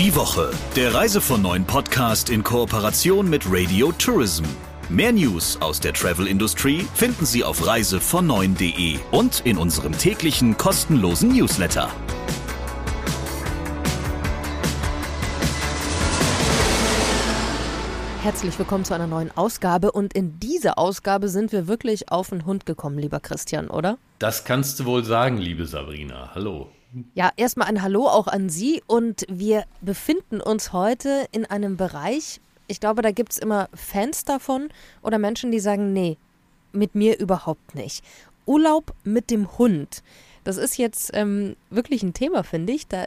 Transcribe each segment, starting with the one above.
Die Woche, der Reise von neuen Podcast in Kooperation mit Radio Tourism. Mehr News aus der Travel-Industrie finden Sie auf reisevon9.de und in unserem täglichen kostenlosen Newsletter. Herzlich willkommen zu einer neuen Ausgabe und in dieser Ausgabe sind wir wirklich auf den Hund gekommen, lieber Christian, oder? Das kannst du wohl sagen, liebe Sabrina. Hallo. Ja, erstmal ein Hallo auch an Sie und wir befinden uns heute in einem Bereich, ich glaube, da gibt es immer Fans davon oder Menschen, die sagen, nee, mit mir überhaupt nicht. Urlaub mit dem Hund. Das ist jetzt ähm, wirklich ein Thema, finde ich. Da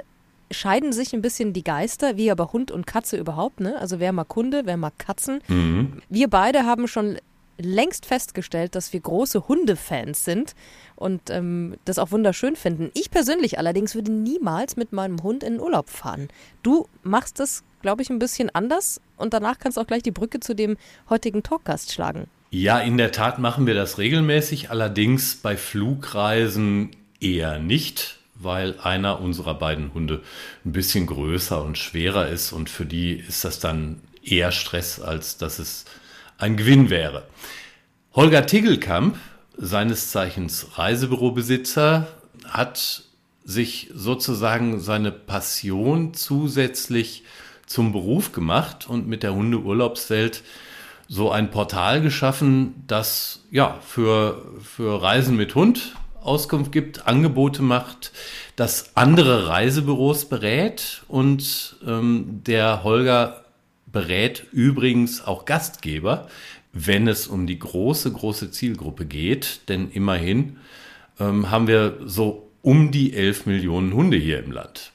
scheiden sich ein bisschen die Geister, wie aber Hund und Katze überhaupt, ne? Also wer mag Hunde, wer mag Katzen. Mhm. Wir beide haben schon längst festgestellt, dass wir große Hundefans sind und ähm, das auch wunderschön finden. Ich persönlich allerdings würde niemals mit meinem Hund in den Urlaub fahren. Du machst das, glaube ich, ein bisschen anders und danach kannst du auch gleich die Brücke zu dem heutigen Talkgast schlagen. Ja, in der Tat machen wir das regelmäßig, allerdings bei Flugreisen eher nicht weil einer unserer beiden Hunde ein bisschen größer und schwerer ist und für die ist das dann eher Stress, als dass es ein Gewinn wäre. Holger Tiggelkamp, seines Zeichens Reisebürobesitzer, hat sich sozusagen seine Passion zusätzlich zum Beruf gemacht und mit der Hundeurlaubswelt so ein Portal geschaffen, das ja für, für Reisen mit Hund Auskunft gibt, Angebote macht, das andere Reisebüros berät und ähm, der Holger berät übrigens auch Gastgeber, wenn es um die große, große Zielgruppe geht. Denn immerhin ähm, haben wir so um die 11 Millionen Hunde hier im Land.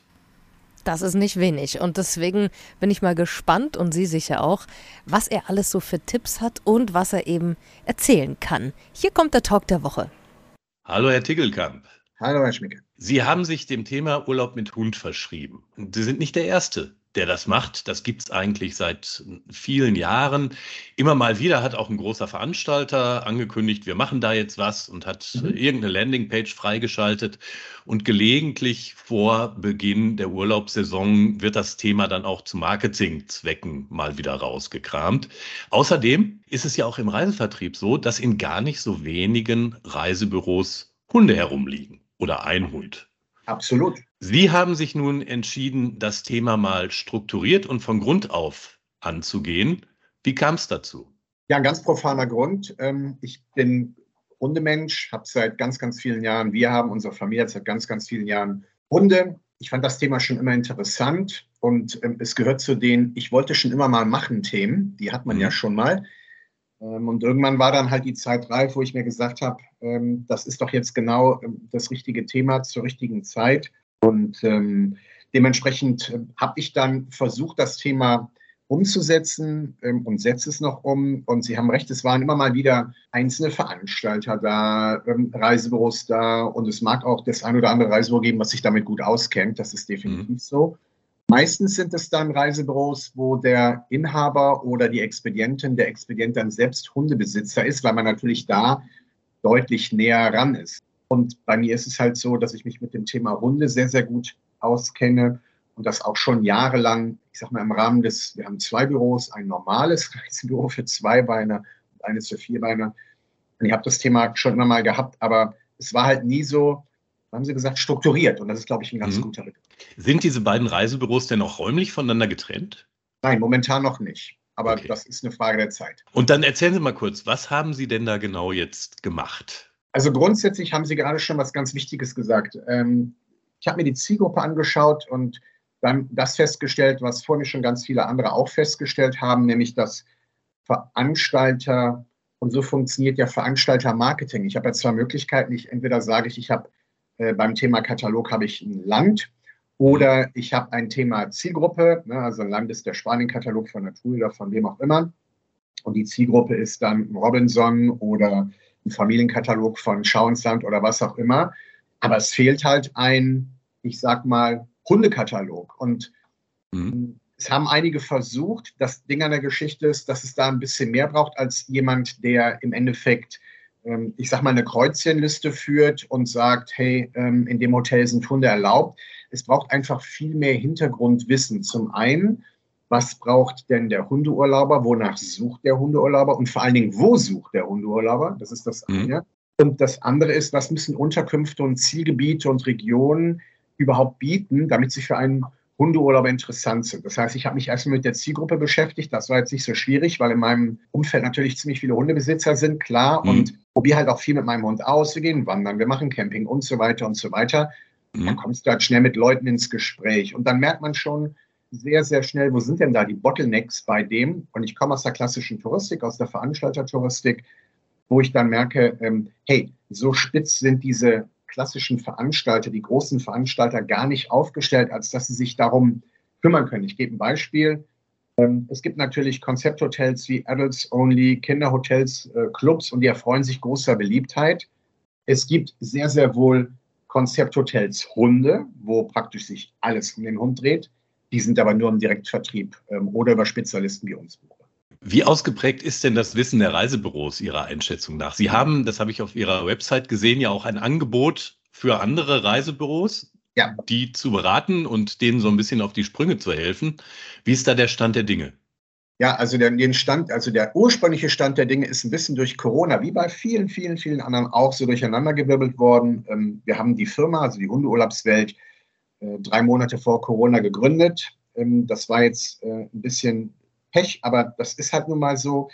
Das ist nicht wenig. Und deswegen bin ich mal gespannt und Sie sicher auch, was er alles so für Tipps hat und was er eben erzählen kann. Hier kommt der Talk der Woche. Hallo, Herr Tickelkamp. Hallo, Herr Schmicke. Sie haben sich dem Thema Urlaub mit Hund verschrieben. Sie sind nicht der Erste, der das macht. Das gibt es eigentlich seit vielen Jahren. Immer mal wieder hat auch ein großer Veranstalter angekündigt, wir machen da jetzt was und hat mhm. irgendeine Landingpage freigeschaltet. Und gelegentlich vor Beginn der Urlaubssaison wird das Thema dann auch zu Marketingzwecken mal wieder rausgekramt. Außerdem ist es ja auch im Reisevertrieb so, dass in gar nicht so wenigen Reisebüros Hunde herumliegen oder ein Hund. Absolut. Sie haben sich nun entschieden, das Thema mal strukturiert und von Grund auf anzugehen. Wie kam es dazu? Ja, ein ganz profaner Grund. Ähm, ich bin Hundemensch, habe seit ganz, ganz vielen Jahren, wir haben unsere Familie seit ganz, ganz vielen Jahren Hunde. Ich fand das Thema schon immer interessant und ähm, es gehört zu den, ich wollte schon immer mal machen Themen, die hat man mhm. ja schon mal. Ähm, und irgendwann war dann halt die Zeit reif, wo ich mir gesagt habe, das ist doch jetzt genau das richtige Thema zur richtigen Zeit. Und ähm, dementsprechend äh, habe ich dann versucht, das Thema umzusetzen ähm, und setze es noch um. Und Sie haben recht, es waren immer mal wieder einzelne Veranstalter da, ähm, Reisebüros da und es mag auch das ein oder andere Reisebüro geben, was sich damit gut auskennt. Das ist definitiv mhm. so. Meistens sind es dann Reisebüros, wo der Inhaber oder die Expedientin, der Expedient dann selbst Hundebesitzer ist, weil man natürlich da deutlich näher ran ist. Und bei mir ist es halt so, dass ich mich mit dem Thema Hunde sehr, sehr gut auskenne und das auch schon jahrelang, ich sag mal im Rahmen des, wir haben zwei Büros, ein normales Reisebüro für Zweibeiner und eines für Vierbeiner. Und ich habe das Thema schon immer mal gehabt, aber es war halt nie so, haben Sie gesagt, strukturiert. Und das ist, glaube ich, ein ganz mhm. guter Begriff. Sind diese beiden Reisebüros denn auch räumlich voneinander getrennt? Nein, momentan noch nicht. Aber okay. das ist eine Frage der Zeit. Und dann erzählen Sie mal kurz, was haben Sie denn da genau jetzt gemacht? Also grundsätzlich haben Sie gerade schon was ganz Wichtiges gesagt. Ähm, ich habe mir die Zielgruppe angeschaut und dann das festgestellt, was vorhin schon ganz viele andere auch festgestellt haben, nämlich dass Veranstalter, und so funktioniert ja Veranstaltermarketing. Ich habe ja zwei Möglichkeiten. Ich entweder sage ich, ich habe äh, beim Thema Katalog habe ich ein Land oder ich habe ein Thema Zielgruppe, ne, also ein Land ist der Spanien-Katalog von Natur oder von wem auch immer. Und die Zielgruppe ist dann Robinson oder ein Familienkatalog von Schauensland oder was auch immer. Aber es fehlt halt ein, ich sag mal, Hundekatalog. Und mhm. es haben einige versucht. Das Ding an der Geschichte ist, dass es da ein bisschen mehr braucht als jemand, der im Endeffekt ähm, ich sag mal, eine Kreuzchenliste führt und sagt, hey, ähm, in dem Hotel sind Hunde erlaubt. es braucht einfach viel mehr Hintergrundwissen. Zum einen, was braucht denn der Hundeurlauber, wonach sucht der Hundeurlauber und vor allen Dingen, wo sucht der Hundeurlauber? Das ist das mhm. eine. Und das andere ist, was müssen Unterkünfte und Zielgebiete und Regionen überhaupt bieten, damit sie für einen Hundeurlauber interessant sind. Das heißt, ich habe mich erstmal mit der Zielgruppe beschäftigt. Das war jetzt nicht so schwierig, weil in meinem Umfeld natürlich ziemlich viele Hundebesitzer sind, klar. Mhm. Und probiere halt auch viel mit meinem Hund aus. Wir gehen wandern, wir machen Camping und so weiter und so weiter. Mhm. Dann kommst du halt schnell mit Leuten ins Gespräch. Und dann merkt man schon sehr, sehr schnell, wo sind denn da die Bottlenecks bei dem? Und ich komme aus der klassischen Touristik, aus der Veranstaltertouristik, wo ich dann merke, ähm, hey, so spitz sind diese klassischen Veranstalter, die großen Veranstalter gar nicht aufgestellt, als dass sie sich darum kümmern können. Ich gebe ein Beispiel. Ähm, es gibt natürlich Konzepthotels wie Adults Only, Kinderhotels, äh, Clubs und die erfreuen sich großer Beliebtheit. Es gibt sehr, sehr wohl Konzepthotels Hunde, wo praktisch sich alles um den Hund dreht. Die sind aber nur im Direktvertrieb ähm, oder über Spezialisten wie uns buchbar. Wie ausgeprägt ist denn das Wissen der Reisebüros Ihrer Einschätzung nach? Sie haben, das habe ich auf Ihrer Website gesehen, ja auch ein Angebot für andere Reisebüros, ja. die zu beraten und denen so ein bisschen auf die Sprünge zu helfen. Wie ist da der Stand der Dinge? Ja, also der, den Stand, also der ursprüngliche Stand der Dinge ist ein bisschen durch Corona, wie bei vielen, vielen, vielen anderen auch so durcheinandergewirbelt worden. Ähm, wir haben die Firma, also die Hundeurlaubswelt, drei Monate vor Corona gegründet. Ähm, das war jetzt äh, ein bisschen Pech, aber das ist halt nun mal so.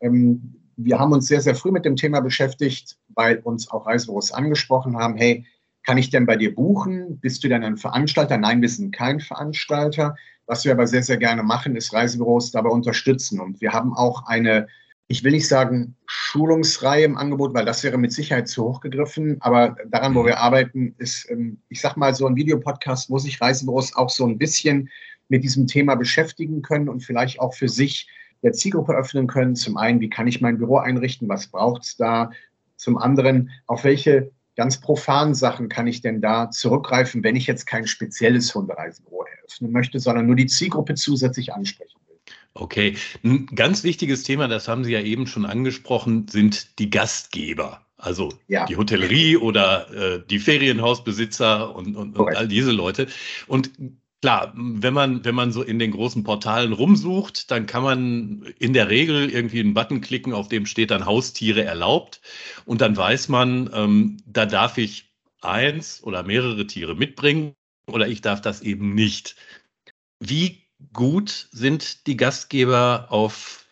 Ähm, wir haben uns sehr, sehr früh mit dem Thema beschäftigt, weil uns auch Reisebüros angesprochen haben, hey, kann ich denn bei dir buchen? Bist du denn ein Veranstalter? Nein, wir sind kein Veranstalter. Was wir aber sehr, sehr gerne machen, ist Reisebüros dabei unterstützen. Und wir haben auch eine, ich will nicht sagen Schulungsreihe im Angebot, weil das wäre mit Sicherheit zu hoch gegriffen. Aber daran, wo mhm. wir arbeiten, ist, ähm, ich sag mal, so ein Videopodcast, wo sich Reisebüros auch so ein bisschen mit diesem Thema beschäftigen können und vielleicht auch für sich der Zielgruppe öffnen können. Zum einen, wie kann ich mein Büro einrichten? Was braucht es da? Zum anderen, auf welche ganz profanen Sachen kann ich denn da zurückgreifen, wenn ich jetzt kein spezielles Hundereisebüro eröffnen möchte, sondern nur die Zielgruppe zusätzlich ansprechen will? Okay, ein ganz wichtiges Thema, das haben Sie ja eben schon angesprochen, sind die Gastgeber. Also ja. die Hotellerie oder äh, die Ferienhausbesitzer und, und, und all diese Leute. Und Klar, wenn man, wenn man so in den großen Portalen rumsucht, dann kann man in der Regel irgendwie einen Button klicken, auf dem steht dann Haustiere erlaubt. Und dann weiß man, ähm, da darf ich eins oder mehrere Tiere mitbringen oder ich darf das eben nicht. Wie gut sind die Gastgeber auf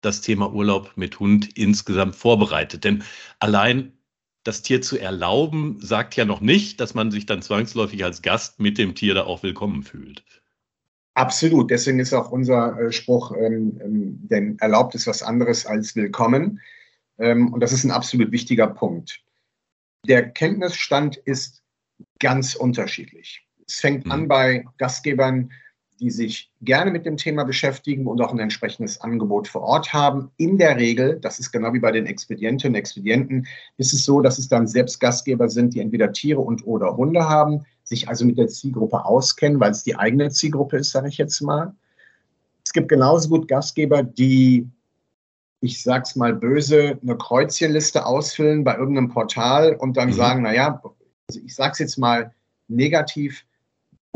das Thema Urlaub mit Hund insgesamt vorbereitet? Denn allein das Tier zu erlauben, sagt ja noch nicht, dass man sich dann zwangsläufig als Gast mit dem Tier da auch willkommen fühlt. Absolut. Deswegen ist auch unser äh, Spruch, ähm, ähm, denn erlaubt ist was anderes als willkommen. Ähm, und das ist ein absolut wichtiger Punkt. Der Kenntnisstand ist ganz unterschiedlich. Es fängt mhm. an bei Gastgebern, die sich gerne mit dem Thema beschäftigen und auch ein entsprechendes Angebot vor Ort haben. In der Regel, das ist genau wie bei den Expedientinnen und Expedienten, ist es so, dass es dann selbst Gastgeber sind, die entweder Tiere und oder Hunde haben, sich also mit der Zielgruppe auskennen, weil es die eigene Zielgruppe ist, sage ich jetzt mal. Es gibt genauso gut Gastgeber, die, ich sag's mal böse, eine Kreuzchenliste ausfüllen bei irgendeinem Portal und dann mhm. sagen, naja, also ich sag's jetzt mal negativ,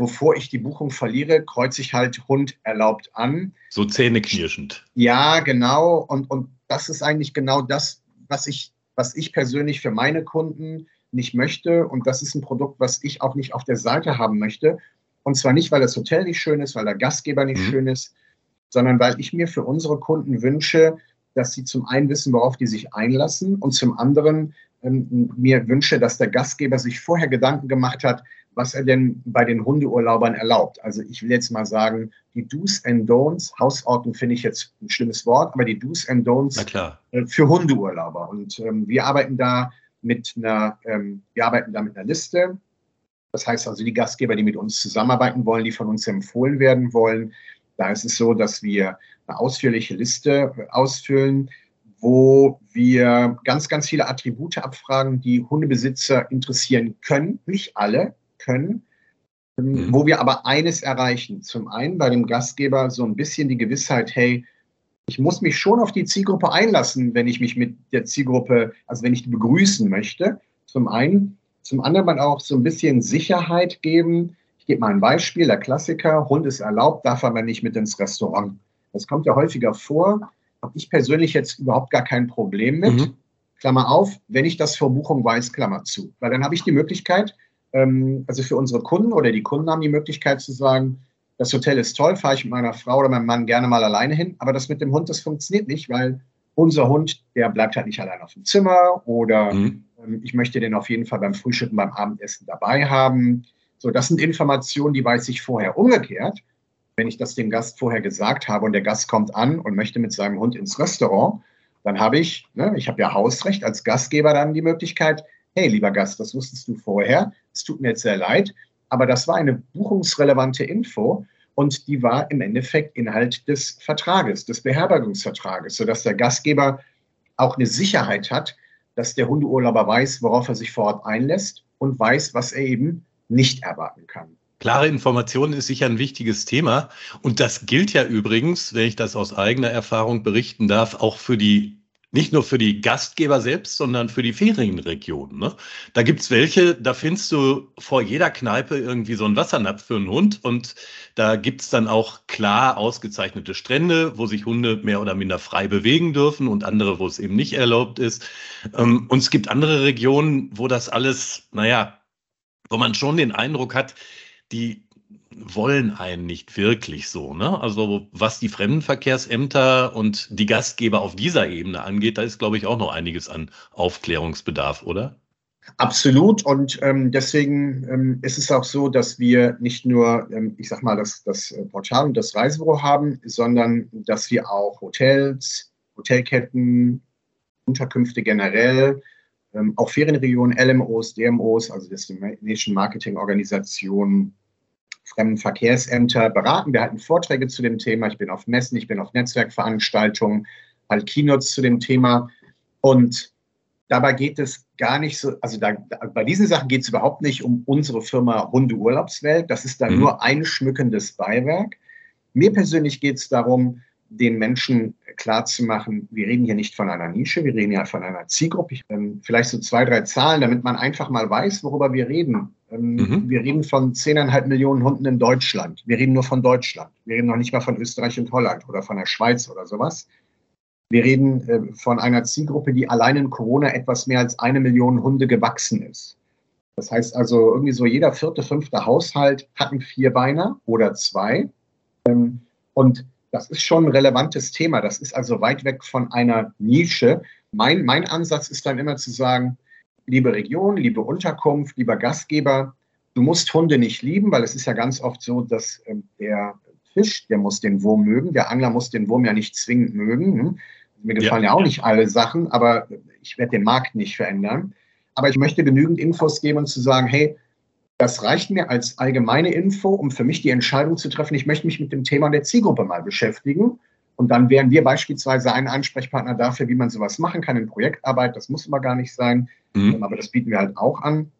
bevor ich die Buchung verliere, kreuze ich halt Hund erlaubt an. So zähneknirschend. Ja, genau. Und, und das ist eigentlich genau das, was ich, was ich persönlich für meine Kunden nicht möchte. Und das ist ein Produkt, was ich auch nicht auf der Seite haben möchte. Und zwar nicht, weil das Hotel nicht schön ist, weil der Gastgeber nicht mhm. schön ist, sondern weil ich mir für unsere Kunden wünsche, dass sie zum einen wissen, worauf die sich einlassen und zum anderen ähm, mir wünsche, dass der Gastgeber sich vorher Gedanken gemacht hat, was er denn bei den Hundeurlaubern erlaubt. Also ich will jetzt mal sagen, die Do's and Don'ts, Hausordnung finde ich jetzt ein schlimmes Wort, aber die Do's and Don'ts äh, für Hundeurlauber. Und ähm, wir arbeiten da mit einer, ähm, wir arbeiten da mit einer Liste. Das heißt also, die Gastgeber, die mit uns zusammenarbeiten wollen, die von uns empfohlen werden wollen, da ist es so, dass wir eine ausführliche Liste äh, ausfüllen, wo wir ganz, ganz viele Attribute abfragen, die Hundebesitzer interessieren können. Nicht alle, können, ähm, mhm. wo wir aber eines erreichen. Zum einen bei dem Gastgeber so ein bisschen die Gewissheit, hey, ich muss mich schon auf die Zielgruppe einlassen, wenn ich mich mit der Zielgruppe, also wenn ich die begrüßen möchte. Zum einen. Zum anderen auch so ein bisschen Sicherheit geben. Ich gebe mal ein Beispiel, der Klassiker, Hund ist erlaubt, darf aber nicht mit ins Restaurant. Das kommt ja häufiger vor, habe ich persönlich jetzt überhaupt gar kein Problem mit. Mhm. Klammer auf, wenn ich das vor Buchung weiß, Klammer zu. Weil dann habe ich die Möglichkeit, also für unsere Kunden oder die Kunden haben die Möglichkeit zu sagen, das Hotel ist toll, fahre ich mit meiner Frau oder meinem Mann gerne mal alleine hin, aber das mit dem Hund, das funktioniert nicht, weil unser Hund, der bleibt halt nicht allein auf dem Zimmer oder mhm. ähm, ich möchte den auf jeden Fall beim Frühstücken, beim Abendessen dabei haben. So, das sind Informationen, die weiß ich vorher umgekehrt. Wenn ich das dem Gast vorher gesagt habe und der Gast kommt an und möchte mit seinem Hund ins Restaurant, dann habe ich, ne, ich habe ja Hausrecht als Gastgeber dann die Möglichkeit, hey, lieber Gast, das wusstest du vorher, es tut mir jetzt sehr leid, aber das war eine buchungsrelevante Info und die war im Endeffekt Inhalt des Vertrages, des Beherbergungsvertrages, sodass der Gastgeber auch eine Sicherheit hat, dass der Hundeurlauber weiß, worauf er sich vor Ort einlässt und weiß, was er eben nicht erwarten kann. Klare Information ist sicher ein wichtiges Thema. Und das gilt ja übrigens, wenn ich das aus eigener Erfahrung berichten darf, auch für die nicht nur für die Gastgeber selbst, sondern für die Ferienregionen. Ne? Da gibt's welche, da findest du vor jeder Kneipe irgendwie so einen Wassernapf für einen Hund und da gibt's dann auch klar ausgezeichnete Strände, wo sich Hunde mehr oder minder frei bewegen dürfen und andere, wo es eben nicht erlaubt ist. Ähm, und es gibt andere Regionen, wo das alles, naja, wo man schon den Eindruck hat, die wollen einen nicht wirklich so. Ne? Also was die Fremdenverkehrsämter und die Gastgeber auf dieser Ebene angeht, da ist, glaube ich, auch noch einiges an Aufklärungsbedarf, oder? Absolut. Und ähm, deswegen ähm, ist es auch so, dass wir nicht nur, ähm, ich sag mal, das, das Portal und das Reisebüro haben, sondern dass wir auch Hotels, Hotelketten, Unterkünfte generell, ähm, auch Ferienregionen, LMOs, DMOs, also Destination Marketing Organisationen, Fremdenverkehrsämter beraten. Wir halten Vorträge zu dem Thema. Ich bin auf Messen, ich bin auf Netzwerkveranstaltungen, halt Keynotes zu dem Thema. Und dabei geht es gar nicht so, also da, bei diesen Sachen geht es überhaupt nicht um unsere Firma Hundeurlaubswelt. Das ist dann mhm. nur ein schmückendes Beiwerk. Mir persönlich geht es darum, den Menschen klarzumachen, wir reden hier nicht von einer Nische, wir reden ja von einer Zielgruppe. Ich, ähm, vielleicht so zwei, drei Zahlen, damit man einfach mal weiß, worüber wir reden. Ähm, mhm. Wir reden von zehneinhalb Millionen Hunden in Deutschland. Wir reden nur von Deutschland. Wir reden noch nicht mal von Österreich und Holland oder von der Schweiz oder sowas. Wir reden äh, von einer Zielgruppe, die allein in Corona etwas mehr als eine Million Hunde gewachsen ist. Das heißt also, irgendwie so jeder vierte, fünfte Haushalt hat einen Vierbeiner oder zwei. Ähm, und das ist schon ein relevantes Thema. Das ist also weit weg von einer Nische. Mein, mein Ansatz ist dann immer zu sagen, liebe Region, liebe Unterkunft, lieber Gastgeber, du musst Hunde nicht lieben, weil es ist ja ganz oft so, dass ähm, der Fisch, der muss den Wurm mögen, der Angler muss den Wurm ja nicht zwingend mögen. Hm? Mir gefallen ja, ja auch nicht alle Sachen, aber ich werde den Markt nicht verändern. Aber ich möchte genügend Infos geben und zu sagen, hey, das reicht mir als allgemeine Info, um für mich die Entscheidung zu treffen, ich möchte mich mit dem Thema der Zielgruppe mal beschäftigen. Und dann wären wir beispielsweise ein Ansprechpartner dafür, wie man sowas machen kann in Projektarbeit. Das muss immer gar nicht sein, mhm. Ähm, aber das bieten wir halt auch an,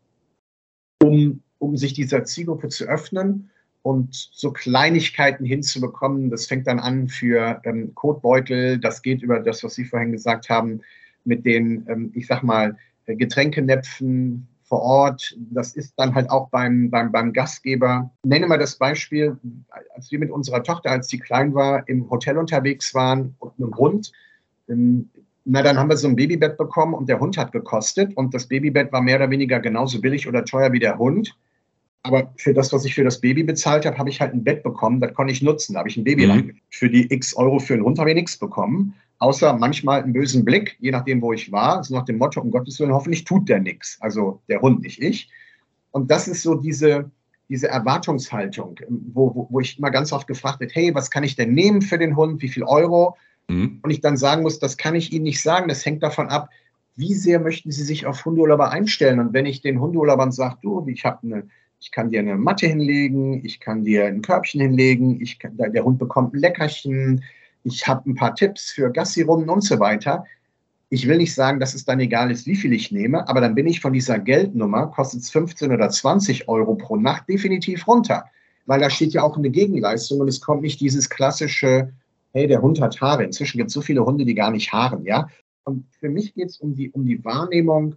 um, um sich dieser Zielgruppe zu öffnen und so Kleinigkeiten hinzubekommen. Das fängt dann an für ähm, Kotbeutel, das geht über das, was Sie vorhin gesagt haben, mit den, ähm, ich sag mal, Getränkenäpfen, vor Ort. Das ist dann halt auch beim, beim, beim Gastgeber. Nenne mal das Beispiel, als wir mit unserer Tochter, als sie klein war, im Hotel unterwegs waren und einem Hund. Ähm, na, dann haben wir so ein Babybett bekommen und der Hund hat gekostet und das Babybett war mehr oder weniger genauso billig oder teuer wie der Hund. Aber für das, was ich für das Baby bezahlt habe, habe ich halt ein Bett bekommen, das konnte ich nutzen. Da habe ich ein Baby mhm. Für die x Euro für einen Hund habe ich nichts bekommen außer manchmal einen bösen Blick, je nachdem, wo ich war, so nach dem Motto, um Gottes Willen, hoffentlich tut der nichts. Also der Hund, nicht ich. Und das ist so diese, diese Erwartungshaltung, wo, wo, wo ich immer ganz oft gefragt werde, hey, was kann ich denn nehmen für den Hund, wie viel Euro? Mhm. Und ich dann sagen muss, das kann ich Ihnen nicht sagen, das hängt davon ab, wie sehr möchten Sie sich auf Hundeurlauber einstellen? Und wenn ich den Hundeurlaubern sage, du, ich habe eine, ich kann dir eine Matte hinlegen, ich kann dir ein Körbchen hinlegen, ich kann, der Hund bekommt ein Leckerchen, ich habe ein paar Tipps für Gassi-Runden und so weiter. Ich will nicht sagen, dass es dann egal ist, wie viel ich nehme, aber dann bin ich von dieser Geldnummer, kostet es 15 oder 20 Euro pro Nacht, definitiv runter. Weil da steht ja auch eine Gegenleistung und es kommt nicht dieses klassische, hey, der Hund hat Haare. Inzwischen gibt es so viele Hunde, die gar nicht haaren, ja. Und für mich geht es um die, um die Wahrnehmung,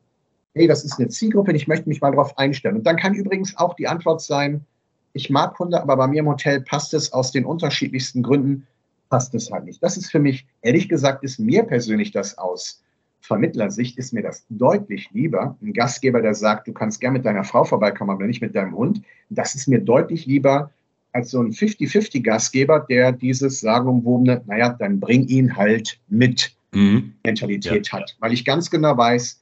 hey, das ist eine Zielgruppe, ich möchte mich mal darauf einstellen. Und dann kann übrigens auch die Antwort sein, ich mag Hunde, aber bei mir im Hotel passt es aus den unterschiedlichsten Gründen, passt es halt nicht. Das ist für mich, ehrlich gesagt, ist mir persönlich das aus Vermittlersicht, ist mir das deutlich lieber. Ein Gastgeber, der sagt, du kannst gern mit deiner Frau vorbeikommen, aber nicht mit deinem Hund. Das ist mir deutlich lieber als so ein 50-50 Gastgeber, der dieses sagenumwobene, naja, dann bring ihn halt mit mhm. Mentalität ja. hat. Weil ich ganz genau weiß,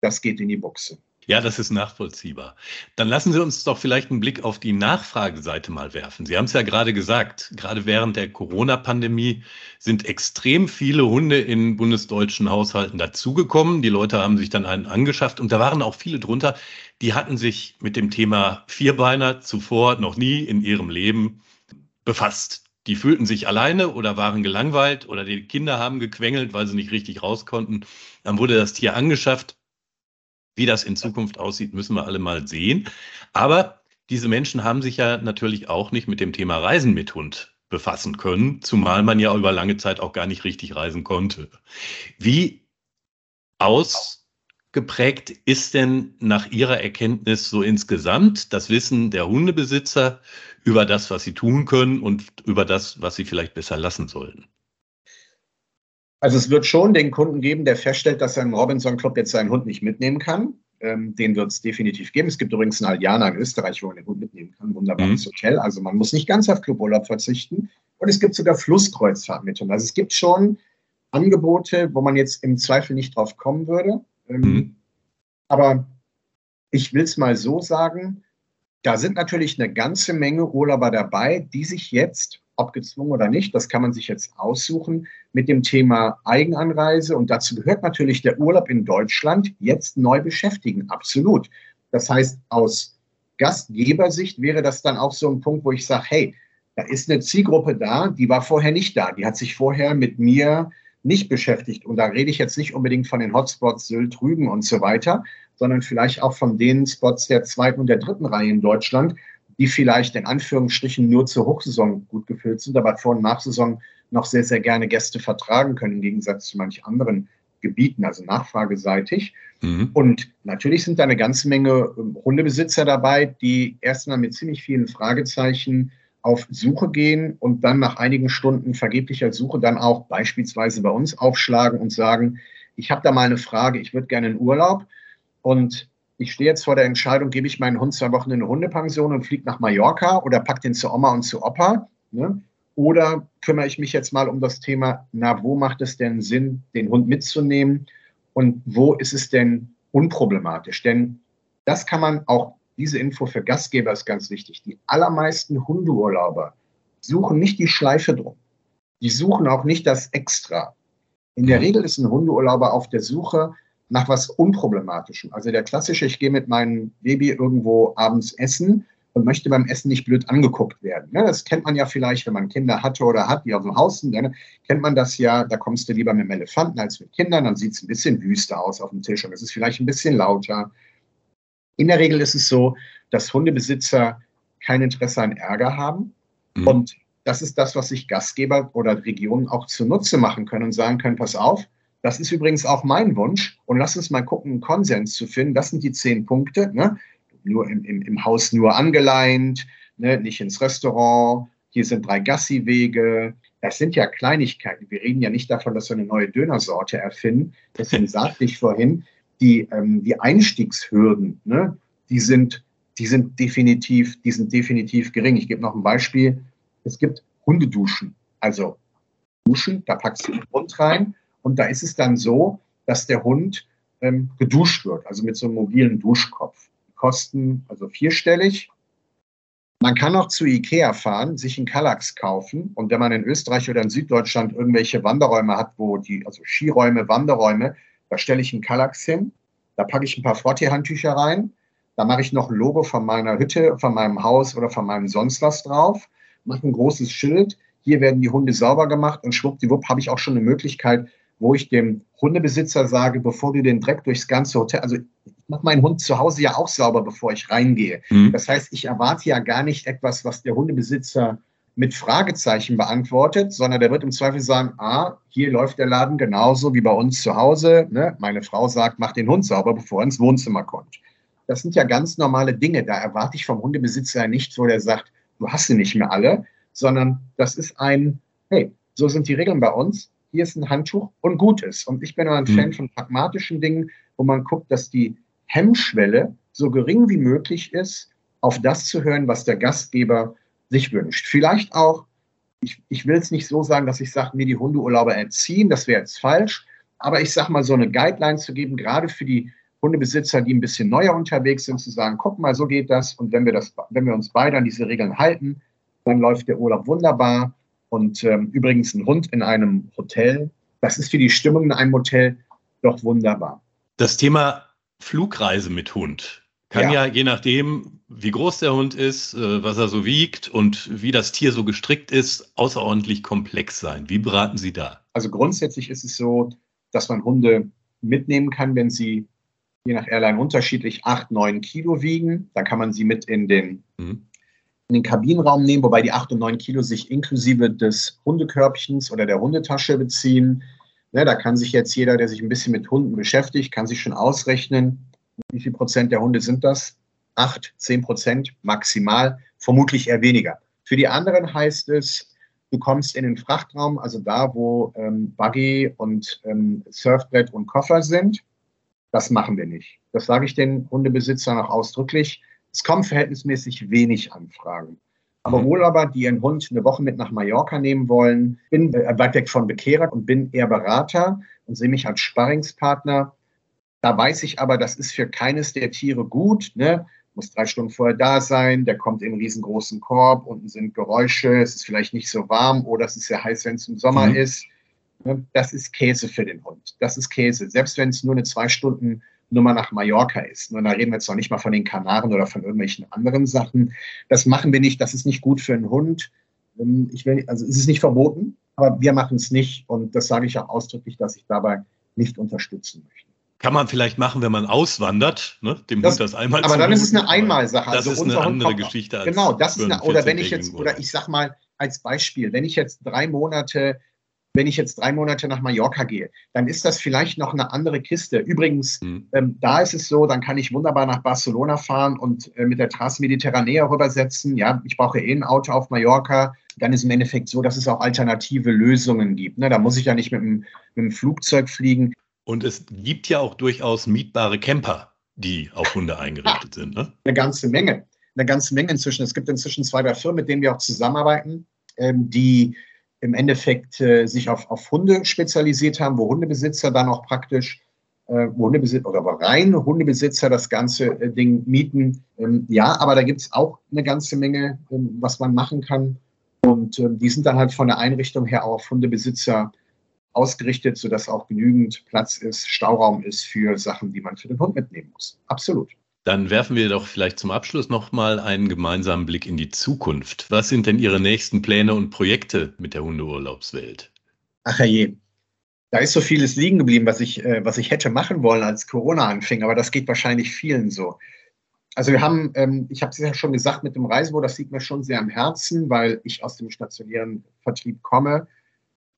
das geht in die Buchse. Ja, das ist nachvollziehbar. Dann lassen Sie uns doch vielleicht einen Blick auf die Nachfrageseite mal werfen. Sie haben es ja gerade gesagt, gerade während der Corona-Pandemie sind extrem viele Hunde in bundesdeutschen Haushalten dazugekommen. Die Leute haben sich dann einen angeschafft und da waren auch viele drunter, die hatten sich mit dem Thema Vierbeiner zuvor noch nie in ihrem Leben befasst. Die fühlten sich alleine oder waren gelangweilt oder die Kinder haben gequengelt, weil sie nicht richtig raus konnten. Dann wurde das Tier angeschafft wie das in Zukunft aussieht, müssen wir alle mal sehen. Aber diese Menschen haben sich ja natürlich auch nicht mit dem Thema Reisen mit Hund befassen können, zumal man ja über lange Zeit auch gar nicht richtig reisen konnte. Wie ausgeprägt ist denn nach Ihrer Erkenntnis so insgesamt das Wissen der Hundebesitzer über das, was sie tun können und über das, was sie vielleicht besser lassen sollten? Also es wird schon den Kunden geben, der feststellt, dass er im Robinson Club jetzt seinen Hund nicht mitnehmen kann. Ähm, den wird es definitiv geben. Es gibt übrigens einen Aljana in Österreich, wo man den Hund mitnehmen kann. Wunderbares mhm. Hotel. Also man muss nicht ganz auf Cluburlaub verzichten. Und es gibt sogar Flusskreuzfahrt mit Hund. Also es gibt schon Angebote, wo man jetzt im Zweifel nicht drauf kommen würde. Ähm, mhm. Aber ich will es mal so sagen, da sind natürlich eine ganze Menge Urlauber dabei, die sich jetzt ob gezwungen oder nicht, das kann man sich jetzt aussuchen, mit dem Thema Eigenanreise. Und dazu gehört natürlich der Urlaub in Deutschland jetzt neu beschäftigen. Absolut. Das heißt, aus Gastgebersicht wäre das dann auch so ein Punkt, wo ich sage, hey, da ist eine Zielgruppe da, die war vorher nicht da. Die hat sich vorher mit mir nicht beschäftigt. Und da rede ich jetzt nicht unbedingt von den Hotspots Sylt, Rügen und so weiter, sondern vielleicht auch von den Spots der zweiten und der dritten Reihe in Deutschland, die vielleicht in Anführungsstrichen nur zur Hochsaison gut gefüllt sind, aber vor und Nachsaison noch sehr, sehr gerne Gäste vertragen können, im Gegensatz zu manch anderen Gebieten, also nachfrageseitig. Mhm. Und natürlich sind da eine ganze Menge ähm, Hundebesitzer dabei, die erstmal mit ziemlich vielen Fragezeichen auf Suche gehen und dann nach einigen Stunden vergeblicher Suche dann auch beispielsweise bei uns aufschlagen und sagen, ich habe da mal eine Frage, ich würde gerne in Urlaub und ich stehe jetzt vor der Entscheidung, gebe ich meinen Hund zwei Wochen in eine Hundepension und fliege nach Mallorca oder packe den zu Oma und zu Opa? Ne? Oder kümmere ich mich jetzt mal um das Thema, na, wo macht es denn Sinn, den Hund mitzunehmen und wo ist es denn unproblematisch? Denn das kann man auch, diese Info für Gastgeber ist ganz wichtig. Die allermeisten Hundeurlauber suchen nicht die Schleife drum. Die suchen auch nicht das Extra. In der Regel ist ein Hundeurlauber auf der Suche nach was Unproblematischem. Also der klassische, ich gehe mit meinem Baby irgendwo abends essen und möchte beim Essen nicht blöd angeguckt werden. Ne? Das kennt man ja vielleicht, wenn man Kinder hatte oder hat, die auf dem Haus sind. Ne? Kennt man das ja, da kommst du lieber mit einem Elefanten als mit Kindern, dann sieht es ein bisschen wüster aus auf dem Tisch und es ist vielleicht ein bisschen lauter. In der Regel ist es so, dass Hundebesitzer kein Interesse an Ärger haben. Mhm. Und das ist das, was sich Gastgeber oder Regionen auch zunutze machen können und sagen können, pass auf, das ist übrigens auch mein Wunsch. Und lass uns mal gucken, einen Konsens zu finden. Das sind die zehn Punkte. Ne? Nur im, im, im Haus nur angeleint, ne? nicht ins Restaurant. Hier sind drei Gassi-Wege. Das sind ja Kleinigkeiten. Wir reden ja nicht davon, dass wir eine neue Dönersorte erfinden. Deswegen sagte ich vorhin, die, ähm, die Einstiegshürden, ne? die, sind, die, sind definitiv, die sind definitiv gering. Ich gebe noch ein Beispiel. Es gibt Hundeduschen. Also Duschen, da packst du den Hund rein und da ist es dann so, dass der Hund ähm, geduscht wird, also mit so einem mobilen Duschkopf. Die kosten also vierstellig. Man kann auch zu Ikea fahren, sich einen Kallax kaufen. Und wenn man in Österreich oder in Süddeutschland irgendwelche Wanderräume hat, wo die, also Skiräume, Wanderräume, da stelle ich einen Kallax hin, da packe ich ein paar Frottee-Handtücher rein, da mache ich noch ein Logo von meiner Hütte, von meinem Haus oder von meinem sonst was drauf, mache ein großes Schild, hier werden die Hunde sauber gemacht und schwuppdiwupp habe ich auch schon eine Möglichkeit, wo ich dem Hundebesitzer sage, bevor du den Dreck durchs ganze Hotel, also ich mache meinen Hund zu Hause ja auch sauber, bevor ich reingehe. Mhm. Das heißt, ich erwarte ja gar nicht etwas, was der Hundebesitzer mit Fragezeichen beantwortet, sondern der wird im Zweifel sagen, ah, hier läuft der Laden genauso wie bei uns zu Hause. Ne? Meine Frau sagt, mach den Hund sauber, bevor er ins Wohnzimmer kommt. das sind ja ganz normale Dinge. Da erwarte ich vom Hundebesitzer nicht so, der sagt, du hast sie nicht mehr alle, sondern das ist ein, hey, so sind die Regeln bei uns. Hier ist ein Handtuch und gut ist. Und ich bin ein mhm. Fan von pragmatischen Dingen, wo man guckt, dass die Hemmschwelle so gering wie möglich ist, auf das zu hören, was der Gastgeber sich wünscht. Vielleicht auch, ich, ich will es nicht so sagen, dass ich sage, mir die Hundeurlauber erziehen, das wäre jetzt falsch, aber ich sage mal, so eine Guideline zu geben, gerade für die Hundebesitzer, die ein bisschen neuer unterwegs sind, zu sagen, guck mal, so geht das. Und wenn wir, das, wenn wir uns beide an diese Regeln halten, dann läuft der Urlaub wunderbar. Und ähm, übrigens ein Hund in einem Hotel, das ist für die Stimmung in einem Hotel doch wunderbar. Das Thema Flugreise mit Hund kann ja. ja je nachdem, wie groß der Hund ist, äh, was er so wiegt und wie das Tier so gestrickt ist, außerordentlich komplex sein. Wie beraten Sie da? Also grundsätzlich ist es so, dass man Hunde mitnehmen kann, wenn sie je nach Airline unterschiedlich acht, neun Kilo wiegen. Da kann man sie mit in den, mhm. In den Kabinenraum nehmen, wobei die acht und neun Kilo sich inklusive des Hundekörbchens oder der Hundetasche beziehen. Ne, da kann sich jetzt jeder, der sich ein bisschen mit Hunden beschäftigt, kann sich schon ausrechnen, wie viel Prozent der Hunde sind das? Acht, zehn Prozent maximal, vermutlich eher weniger. Für die anderen heißt es, du kommst in den Frachtraum, also da, wo ähm, Buggy und ähm, Surfbrett und Koffer sind. Das machen wir nicht. Das sage ich den Hundebesitzern auch ausdrücklich. Es kommen verhältnismäßig wenig Anfragen. Aber mhm. wohl aber, die ihren Hund eine Woche mit nach Mallorca nehmen wollen, bin äh, weit weg von Bekehrer und bin eher Berater und sehe mich als Sparringspartner. Da weiß ich aber, das ist für keines der Tiere gut. Ne? Muss drei Stunden vorher da sein, der kommt in einen riesengroßen Korb, unten sind Geräusche, es ist vielleicht nicht so warm oder es ist sehr heiß, wenn es im Sommer mhm. ist. Ne? Das ist Käse für den Hund. Das ist Käse. Selbst wenn es nur eine zwei Stunden Nummer nach Mallorca ist. Und da reden wir jetzt noch nicht mal von den Kanaren oder von irgendwelchen anderen Sachen. Das machen wir nicht. Das ist nicht gut für einen Hund. Ähm, ich will, also es ist nicht verboten, aber wir machen es nicht. Und das sage ich auch ausdrücklich, dass ich dabei nicht unterstützen möchte. Kann man vielleicht machen, wenn man auswandert, ne? dem das, Hund das einmal Aber dann ist es eine Einmalsache. Das also ist eine andere Geschichte. Als genau, das ist eine, oder wenn ich jetzt, oder ich sag mal als Beispiel, wenn ich jetzt drei Monate wenn ich jetzt drei Monate nach Mallorca gehe, dann ist das vielleicht noch eine andere Kiste. Übrigens, mhm. ähm, da ist es so, dann kann ich wunderbar nach Barcelona fahren und äh, mit der Trasse Mediterranea rübersetzen. Ja, ich brauche eh ein Auto auf Mallorca. Dann ist im Endeffekt so, dass es auch alternative Lösungen gibt. Ne? Da muss ich ja nicht mit dem, mit dem Flugzeug fliegen. Und es gibt ja auch durchaus mietbare Camper, die auf Hunde eingerichtet sind. Ne? Eine ganze Menge. Eine ganze Menge inzwischen. Es gibt inzwischen zwei, drei Firmen, mit denen wir auch zusammenarbeiten, ähm, die im Endeffekt äh, sich auf, auf Hunde spezialisiert haben, wo Hundebesitzer dann auch praktisch, äh, wo Hundebesitzer oder aber reine Hundebesitzer das ganze äh, Ding mieten. Ähm, ja, aber da gibt es auch eine ganze Menge, ähm, was man machen kann. Und ähm, die sind dann halt von der Einrichtung her auch auf Hundebesitzer ausgerichtet, sodass auch genügend Platz ist, Stauraum ist für Sachen, die man für den Hund mitnehmen muss. Absolut. Dann werfen wir doch vielleicht zum Abschluss nochmal einen gemeinsamen Blick in die Zukunft. Was sind denn Ihre nächsten Pläne und Projekte mit der Hundeurlaubswelt? Ach je, da ist so vieles liegen geblieben, was ich, äh, was ich hätte machen wollen, als Corona anfing, aber das geht wahrscheinlich vielen so. Also wir haben, ähm, ich habe es ja schon gesagt, mit dem Reisebüro, das liegt mir schon sehr am Herzen, weil ich aus dem stationären Vertrieb komme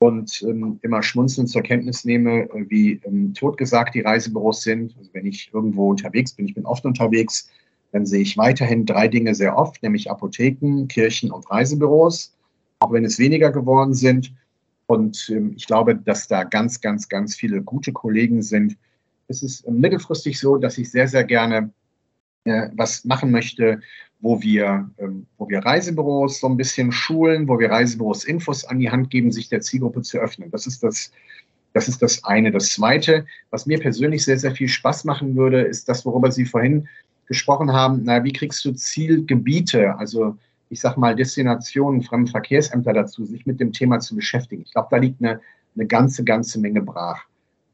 und ähm, immer schmunzelnd zur Kenntnis nehme, äh, wie ähm, totgesagt die Reisebüros sind. Also wenn ich irgendwo unterwegs bin, ich bin oft unterwegs, dann sehe ich weiterhin drei Dinge sehr oft, nämlich Apotheken, Kirchen und Reisebüros, auch wenn es weniger geworden sind. Und ähm, ich glaube, dass da ganz, ganz, ganz viele gute Kollegen sind. Es ist mittelfristig so, dass ich sehr, sehr gerne äh, was machen möchte, wo wir, ähm, wo wir Reisebüros so ein bisschen schulen, wo wir Reisebüros Infos an die Hand geben, sich der Zielgruppe zu öffnen. Das ist das, das ist das eine. Das zweite, was mir persönlich sehr, sehr viel Spaß machen würde, ist das, worüber Sie vorhin gesprochen haben. Na, wie kriegst du Zielgebiete, also ich sag mal Destinationen, Fremdenverkehrsämter dazu, sich mit dem Thema zu beschäftigen? Ich glaube, da liegt eine, eine ganze, ganze Menge brach.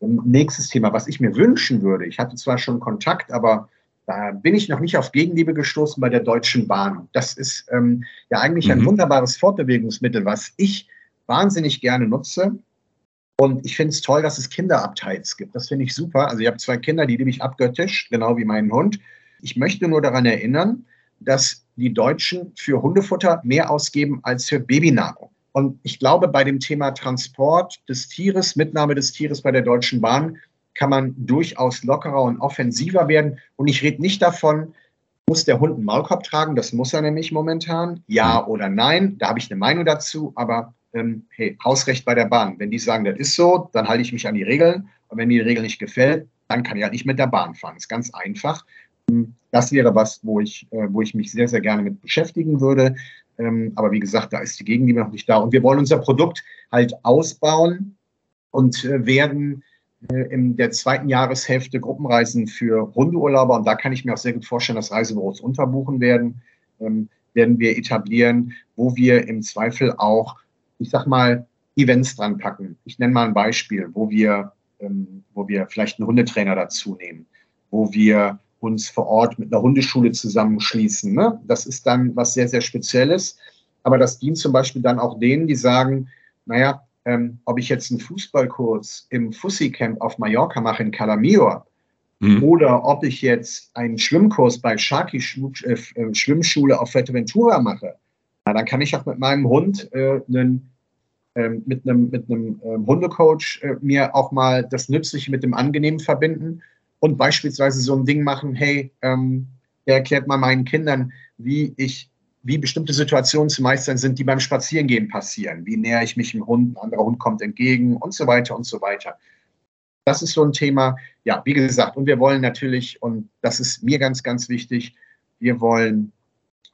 Nächstes Thema, was ich mir wünschen würde, ich hatte zwar schon Kontakt, aber da bin ich noch nicht auf Gegenliebe gestoßen bei der Deutschen Bahn. Das ist ähm, ja eigentlich ein mhm. wunderbares Fortbewegungsmittel, was ich wahnsinnig gerne nutze. Und ich finde es toll, dass es Kinderabteils gibt. Das finde ich super. Also ich habe zwei Kinder, die liebe ich abgöttisch, genau wie meinen Hund. Ich möchte nur daran erinnern, dass die Deutschen für Hundefutter mehr ausgeben als für Babynahrung. Und ich glaube, bei dem Thema Transport des Tieres, Mitnahme des Tieres bei der Deutschen Bahn, kann man durchaus lockerer und offensiver werden. Und ich rede nicht davon, muss der Hund einen Maulkorb tragen? Das muss er nämlich momentan. Ja mhm. oder nein? Da habe ich eine Meinung dazu. Aber ähm, hey, Hausrecht bei der Bahn. Wenn die sagen, das ist so, dann halte ich mich an die Regeln. Und wenn mir die Regel nicht gefällt, dann kann ich halt nicht mit der Bahn fahren. Das ist ganz einfach. Hm, das wäre was, wo ich, äh, wo ich mich sehr, sehr gerne mit beschäftigen würde. Ähm, aber wie gesagt, da ist die Gegenliebe noch nicht da. Und wir wollen unser Produkt halt ausbauen und äh, werden in der zweiten Jahreshälfte Gruppenreisen für Hundeurlauber, und da kann ich mir auch sehr gut vorstellen, dass Reisebüros unterbuchen werden, ähm, werden wir etablieren, wo wir im Zweifel auch, ich sag mal, Events dran packen. Ich nenne mal ein Beispiel, wo wir, ähm, wo wir vielleicht einen Hundetrainer dazu nehmen, wo wir uns vor Ort mit einer Hundeschule zusammenschließen. Ne? Das ist dann was sehr, sehr Spezielles. Aber das dient zum Beispiel dann auch denen, die sagen, naja, ähm, ob ich jetzt einen Fußballkurs im Fussi Camp auf Mallorca mache in Calamior mhm. oder ob ich jetzt einen Schwimmkurs bei Sharky äh, äh, Schwimmschule auf Fuerteventura mache, na, dann kann ich auch mit meinem Hund äh, einen, äh, mit einem, mit einem ähm, Hundecoach äh, mir auch mal das Nützliche mit dem Angenehmen verbinden und beispielsweise so ein Ding machen, hey, ähm, der erklärt mal meinen Kindern, wie ich wie bestimmte Situationen zu meistern sind, die beim Spazierengehen passieren. Wie näher ich mich dem Hund, ein anderer Hund kommt entgegen und so weiter und so weiter. Das ist so ein Thema. Ja, wie gesagt, und wir wollen natürlich, und das ist mir ganz, ganz wichtig, wir wollen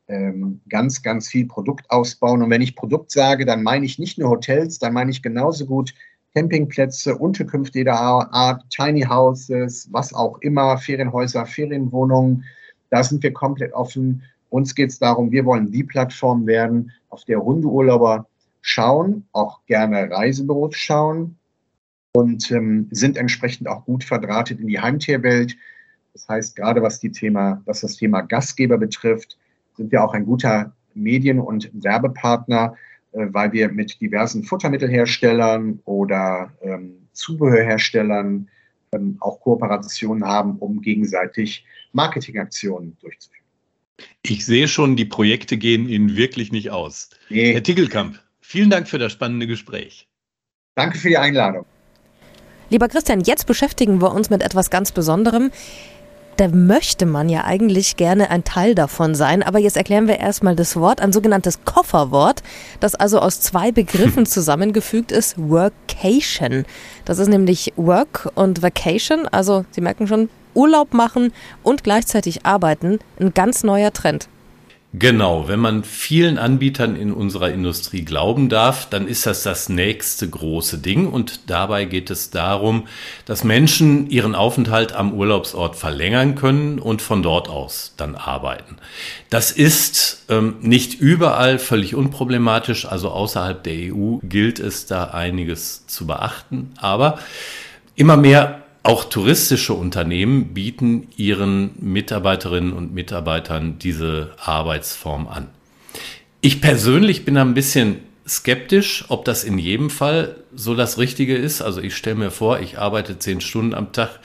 ähm, ganz, ganz viel Produkt ausbauen. Und wenn ich Produkt sage, dann meine ich nicht nur Hotels, dann meine ich genauso gut Campingplätze, Unterkünfte jeder Art, Tiny Houses, was auch immer, Ferienhäuser, Ferienwohnungen. Da sind wir komplett offen uns geht es darum, wir wollen die Plattform werden, auf der Hundeurlauber schauen, auch gerne Reisebüros schauen und ähm, sind entsprechend auch gut verdrahtet in die Heimtierwelt. Das heißt, gerade was, die Thema, was das Thema Gastgeber betrifft, sind wir auch ein guter Medien- und Werbepartner, äh, weil wir mit diversen Futtermittelherstellern oder ähm, Zubehörherstellern ähm, auch Kooperationen haben, um gegenseitig Marketingaktionen durchzuführen. Ich sehe schon, die Projekte gehen Ihnen wirklich nicht aus. Nee. Herr Tickelkamp, vielen Dank für das spannende Gespräch. Danke für die Einladung. Lieber Christian, jetzt beschäftigen wir uns mit etwas ganz Besonderem. Da möchte man ja eigentlich gerne ein Teil davon sein, aber jetzt erklären wir erstmal das Wort, ein sogenanntes Kofferwort, das also aus zwei Begriffen zusammengefügt ist, Workation. Das ist nämlich Work und Vacation, also Sie merken schon, Urlaub machen und gleichzeitig arbeiten ein ganz neuer Trend. Genau, wenn man vielen Anbietern in unserer Industrie glauben darf, dann ist das das nächste große Ding und dabei geht es darum, dass Menschen ihren Aufenthalt am Urlaubsort verlängern können und von dort aus dann arbeiten. Das ist ähm, nicht überall völlig unproblematisch, also außerhalb der EU gilt es da einiges zu beachten, aber immer mehr auch touristische Unternehmen bieten ihren Mitarbeiterinnen und Mitarbeitern diese Arbeitsform an. Ich persönlich bin ein bisschen skeptisch, ob das in jedem Fall so das Richtige ist. Also ich stelle mir vor, ich arbeite zehn Stunden am Tag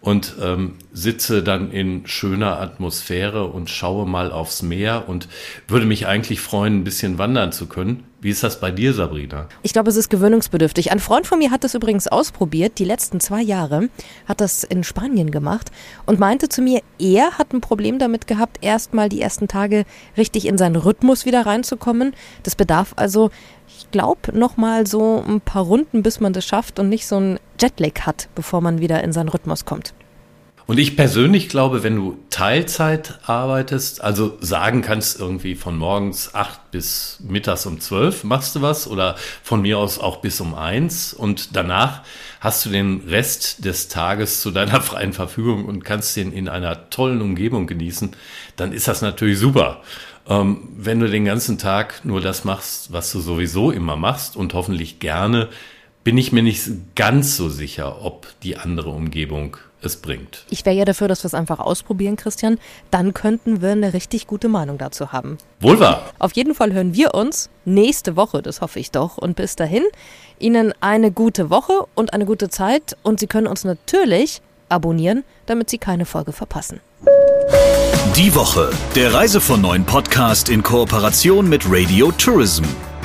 und ähm, sitze dann in schöner Atmosphäre und schaue mal aufs Meer und würde mich eigentlich freuen, ein bisschen wandern zu können. Wie ist das bei dir, Sabrina? Ich glaube, es ist gewöhnungsbedürftig. Ein Freund von mir hat das übrigens ausprobiert, die letzten zwei Jahre, hat das in Spanien gemacht und meinte zu mir, er hat ein Problem damit gehabt, erst mal die ersten Tage richtig in seinen Rhythmus wieder reinzukommen. Das bedarf also ich glaube, noch mal so ein paar Runden, bis man das schafft und nicht so ein Jetlag hat, bevor man wieder in seinen Rhythmus kommt. Und ich persönlich glaube, wenn du Teilzeit arbeitest, also sagen kannst, irgendwie von morgens acht bis mittags um zwölf machst du was oder von mir aus auch bis um eins und danach hast du den Rest des Tages zu deiner freien Verfügung und kannst den in einer tollen Umgebung genießen, dann ist das natürlich super. Ähm, wenn du den ganzen Tag nur das machst, was du sowieso immer machst und hoffentlich gerne, bin ich mir nicht ganz so sicher, ob die andere Umgebung es bringt. Ich wäre ja dafür, dass wir es einfach ausprobieren, Christian. Dann könnten wir eine richtig gute Meinung dazu haben. Wohl wahr. Auf jeden Fall hören wir uns nächste Woche, das hoffe ich doch. Und bis dahin, Ihnen eine gute Woche und eine gute Zeit. Und Sie können uns natürlich abonnieren, damit Sie keine Folge verpassen. Die Woche, der Reise von neuen Podcast in Kooperation mit Radio Tourism.